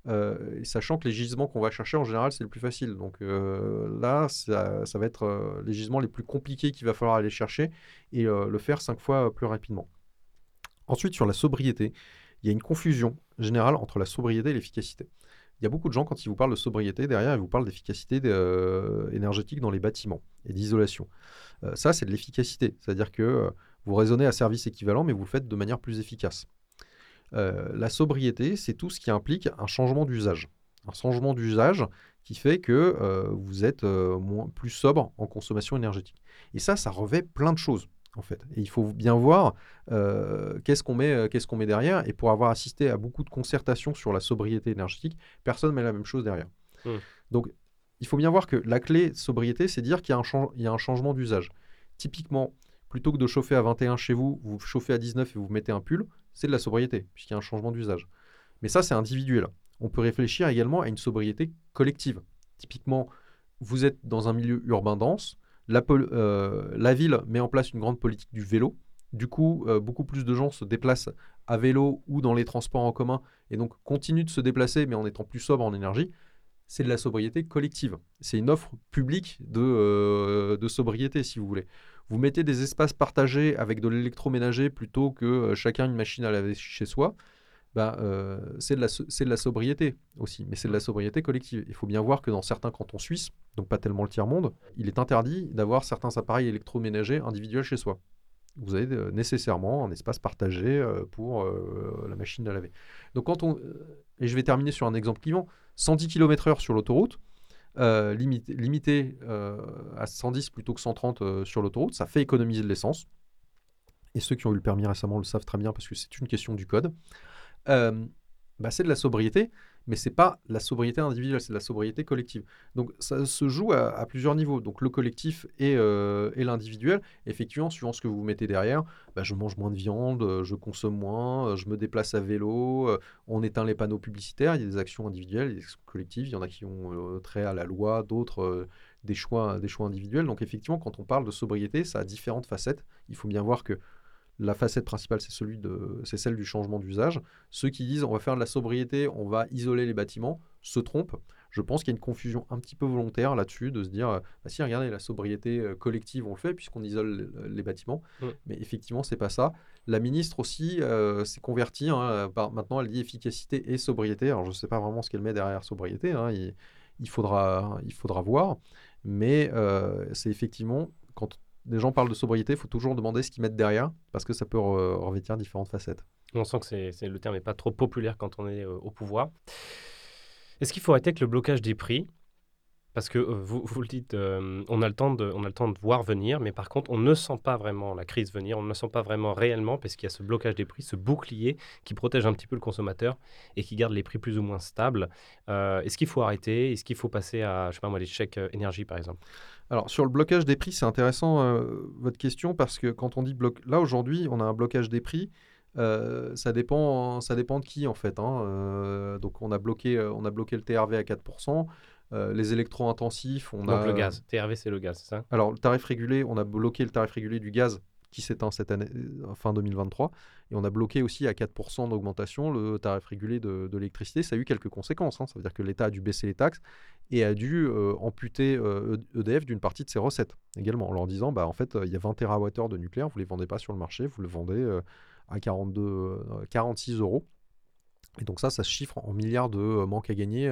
Speaker 2: euh, sachant que les gisements qu'on va chercher, en général, c'est le plus facile. Donc là, ça, va être les gisements les plus compliqués qu'il va falloir aller chercher et le faire cinq fois plus rapidement. Ensuite, sur la sobriété, il y a une confusion générale entre la sobriété et l'efficacité. Il y a beaucoup de gens, quand ils vous parlent de sobriété, derrière, ils vous parlent d'efficacité énergétique dans les bâtiments et d'isolation. ça, c'est de l'efficacité. C'est-à-dire que vous raisonnez à service équivalent, mais vous le faites de manière plus efficace. Euh, la sobriété, c'est tout ce qui implique un changement d'usage. Un changement d'usage qui fait que euh, vous êtes euh, plus sobre en consommation énergétique. Et ça, ça revêt plein de choses. En fait. Et il faut bien voir qu'est-ce qu'on met, qu'est-ce qu'on met derrière. Et pour avoir assisté à beaucoup de concertations sur la sobriété énergétique, personne ne met la même chose derrière. Mmh. Donc, il faut bien voir que la clé sobriété, c'est dire qu'il y, y, a un changement d'usage. Typiquement, plutôt que de chauffer à 21 chez vous, vous chauffez à 19 et vous mettez un pull, c'est de la sobriété, puisqu'il y a un changement d'usage. Mais ça, c'est individuel. On peut réfléchir également à une sobriété collective. Typiquement, vous êtes dans un milieu urbain dense, la, euh, la ville met en place une grande politique du vélo. Du coup, euh, beaucoup plus de gens se déplacent à vélo ou dans les transports en commun et donc continuent de se déplacer mais en étant plus sobre en énergie. C'est de la sobriété collective. C'est une offre publique de, euh, de sobriété, si vous voulez. Vous mettez des espaces partagés avec de l'électroménager plutôt que chacun une machine à laver chez soi. Bah, euh, c'est de, de, la sobriété aussi, mais c'est de la sobriété collective. Il faut bien voir que dans certains cantons suisses, donc pas tellement le tiers-monde, il est interdit d'avoir certains appareils électroménagers individuels chez soi. Vous avez euh, nécessairement un espace partagé pour la machine à laver. Donc quand on, et je vais terminer sur un exemple clivant, 110 km/h sur l'autoroute, euh, limité, euh, à 110 plutôt que 130 euh, sur l'autoroute, ça fait économiser de l'essence. Et ceux qui ont eu le permis récemment le savent très bien parce que c'est une question du code. Bah, c'est de la sobriété mais c'est pas la sobriété individuelle, c'est la sobriété collective. Donc ça se joue à, plusieurs niveaux, donc le collectif et, euh, et l'individuel. Effectivement, suivant ce que vous mettez derrière, bah, je mange moins de viande, je consomme moins, je me déplace à vélo, euh, on éteint les panneaux publicitaires, il y a des actions individuelles, des actions collectives, il y en a qui ont euh, trait à la loi, d'autres des choix individuels. Donc effectivement, quand on parle de sobriété, ça a différentes facettes. Il faut bien voir que la facette principale, c'est, celui de, c'est celle du changement d'usage. Ceux qui disent on va faire de la sobriété, on va isoler les bâtiments, se trompent. Je pense qu'il y a une confusion un petit peu volontaire là-dessus, de se dire, bah si, regardez, la sobriété euh, collective, on le fait puisqu'on isole les, bâtiments. Mm. Mais effectivement, c'est pas ça. La ministre aussi euh, s'est convertie. Hein, maintenant, elle dit efficacité et sobriété. Alors, je ne sais pas vraiment ce qu'elle met derrière sobriété. Hein, il, faudra, il faudra voir. Mais euh, c'est effectivement, quand les gens parlent de sobriété, il faut toujours demander ce qu'ils mettent derrière, parce que ça peut revêtir différentes facettes.
Speaker 1: On sent que c'est, le terme n'est pas trop populaire quand on est euh, au pouvoir. Est-ce qu'il faut arrêter avec le blocage des prix? Parce que euh, vous, le dites, euh, on, a le temps de, le voir venir, mais par contre, on ne sent pas vraiment la crise venir, on ne sent pas vraiment réellement, parce qu'il y a ce blocage des prix, ce bouclier qui protège un petit peu le consommateur et qui garde les prix plus ou moins stables. Est-ce qu'il faut arrêter? Est-ce qu'il faut passer à, je sais pas moi, les chèques énergie, par exemple?
Speaker 2: Alors sur le blocage des prix, c'est intéressant euh, votre question parce que quand on dit bloc, là aujourd'hui, on a un blocage des prix. Euh, ça dépend, ça dépend de qui en fait. Hein. Euh, donc on a bloqué, on a bloqué le TRV à 4%. Euh, les électro-intensifs, on
Speaker 1: Donc
Speaker 2: a...
Speaker 1: le gaz. TRV, c'est le gaz, c'est ça?
Speaker 2: Alors, le tarif régulé, on a bloqué le tarif régulé du gaz qui s'éteint cette année, euh, fin 2023. Et on a bloqué aussi à 4% d'augmentation le tarif régulé de, l'électricité. Ça a eu quelques conséquences. hein. Ça veut dire que l'État a dû baisser les taxes et a dû euh, amputer euh, EDF d'une partie de ses recettes également, en leur disant, bah, en fait, il y a 20 TWh de nucléaire, vous ne les vendez pas sur le marché, vous le vendez à 42, euh, 46 euros. Et donc ça, ça se chiffre en milliards de manques à gagner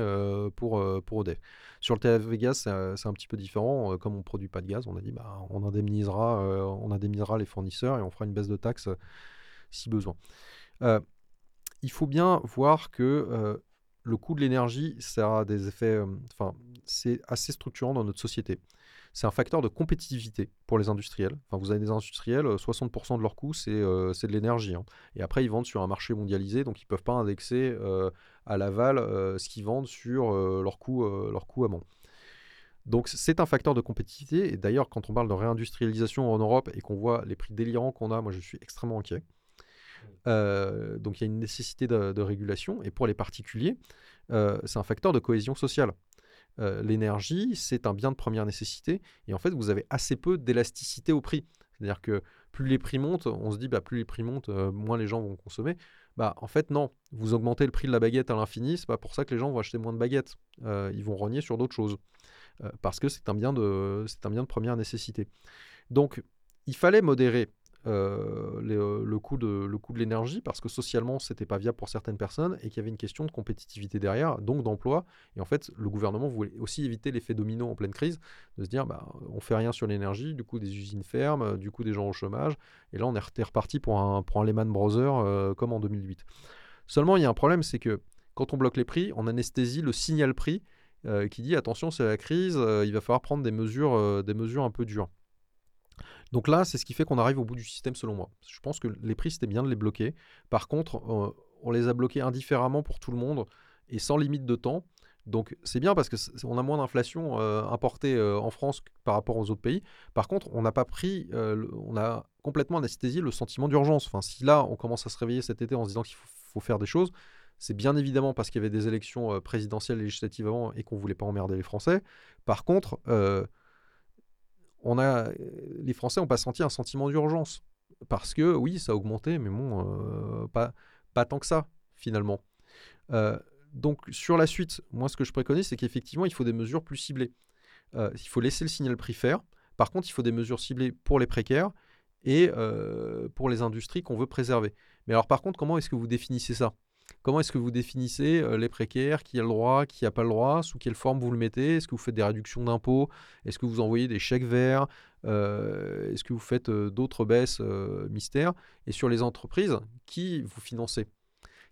Speaker 2: pour, pour EDF. Sur le TFV gaz, c'est un, petit peu différent. Comme on ne produit pas de gaz, on a dit bah, on, indemnisera, on indemnisera les fournisseurs et on fera une baisse de taxes si besoin. Il faut bien voir que le coût de l'énergie, ça a des effets, enfin, c'est assez structurant dans notre société. C'est un facteur de compétitivité pour les industriels. Enfin, vous avez des industriels, euh, 60% de leur coût, c'est euh, c'est de l'énergie. hein. Et après, ils vendent sur un marché mondialisé, donc ils ne peuvent pas indexer euh, à l'aval euh, ce qu'ils vendent sur euh, leur coût, euh, leur coût amont. Donc c'est un facteur de compétitivité. Et d'ailleurs, quand on parle de réindustrialisation en Europe et qu'on voit les prix délirants qu'on a, moi je suis extrêmement inquiet. Euh, donc il y a une nécessité de, de régulation. Et pour les particuliers, euh, c'est un facteur de cohésion sociale. Euh, L'énergie, c'est un bien de première nécessité. Et en fait, vous avez assez peu d'élasticité au prix. C'est-à-dire que plus les prix montent, on se dit, bah, plus les prix montent, euh, moins les gens vont consommer. Bah, en fait, non. Vous augmentez le prix de la baguette à l'infini, c'est pas pour ça que les gens vont acheter moins de baguettes. Euh, ils vont rogner sur d'autres choses. Parce que c'est un bien de première nécessité. Donc, il fallait modérer euh, euh, le coût de, l'énergie parce que socialement, c'était pas viable pour certaines personnes et qu'il y avait une question de compétitivité derrière, donc d'emploi. Et en fait, le gouvernement voulait aussi éviter l'effet domino en pleine crise, de se dire, bah, on fait rien sur l'énergie, du coup, des usines ferment, euh, du coup, des gens au chômage. Et là, on est re- reparti pour un, pour un Lehman Brothers comme en 2008. Seulement, il y a un problème, c'est que quand on bloque les prix, on anesthésie le signal prix qui dit attention, c'est la crise, il va falloir prendre des mesures, des mesures un peu dures. Donc là, c'est ce qui fait qu'on arrive au bout du système selon moi. Je pense que les prix, c'était bien de les bloquer. Par contre, euh, on les a bloqués indifféremment pour tout le monde et sans limite de temps. Donc c'est bien parce qu'on a moins d'inflation euh, importée euh, en France par rapport aux autres pays. Par contre, on n'a pas pris, on a complètement anesthésié le sentiment d'urgence. Enfin, si là, on commence à se réveiller cet été en se disant qu'il faut, faut faire des choses, c'est bien évidemment parce qu'il y avait des élections présidentielles et législatives avant et qu'on voulait pas emmerder les Français. Par contre, on a, les Français n'ont pas senti un sentiment d'urgence. Parce que oui, ça a augmenté, mais bon, euh, pas, tant que ça, finalement. Euh, donc sur la suite, moi ce que je préconise, c'est qu'effectivement, il faut des mesures plus ciblées. Euh, il faut laisser le signal prix faire. Par contre, il faut des mesures ciblées pour les précaires et euh, pour les industries qu'on veut préserver. Mais alors par contre, comment est-ce que vous définissez ça? Comment est-ce que vous définissez euh, les précaires, qui a le droit, qui n'a pas le droit, sous quelle forme vous le mettez? Est-ce que vous faites des réductions d'impôts? Est-ce que vous envoyez des chèques verts? Euh, Est-ce que vous faites euh, d'autres baisses mystères? Et sur les entreprises, qui vous financez?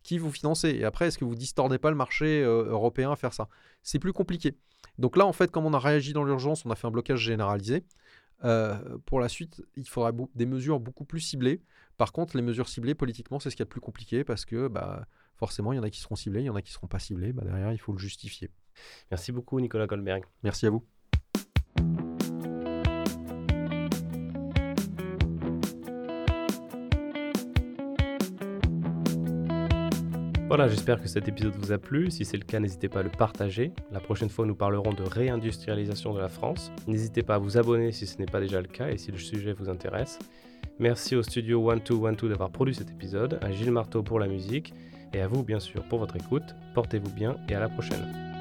Speaker 2: Qui vous financez? Et après, est-ce que vous distordez pas le marché européen à faire ça? C'est plus compliqué. Donc là, en fait, comme on a réagi dans l'urgence, on a fait un blocage généralisé. Pour la suite, il faudra des mesures beaucoup plus ciblées. Par contre, les mesures ciblées politiquement, c'est ce qui est le plus compliqué parce que bah, forcément, il y en a qui seront ciblés, il y en a qui ne seront pas ciblés. Bah, derrière, il faut le justifier.
Speaker 1: Merci beaucoup, Nicolas Goldberg.
Speaker 2: Merci à vous.
Speaker 1: Voilà, j'espère que cet épisode vous a plu. Si c'est le cas, n'hésitez pas à le partager. La prochaine fois, nous parlerons de réindustrialisation de la France. N'hésitez pas à vous abonner si ce n'est pas déjà le cas et si le sujet vous intéresse. Merci au studio 1212 d'avoir produit cet épisode, à Gilles Marteau pour la musique et à vous, bien sûr, pour votre écoute. Portez-vous bien et à la prochaine.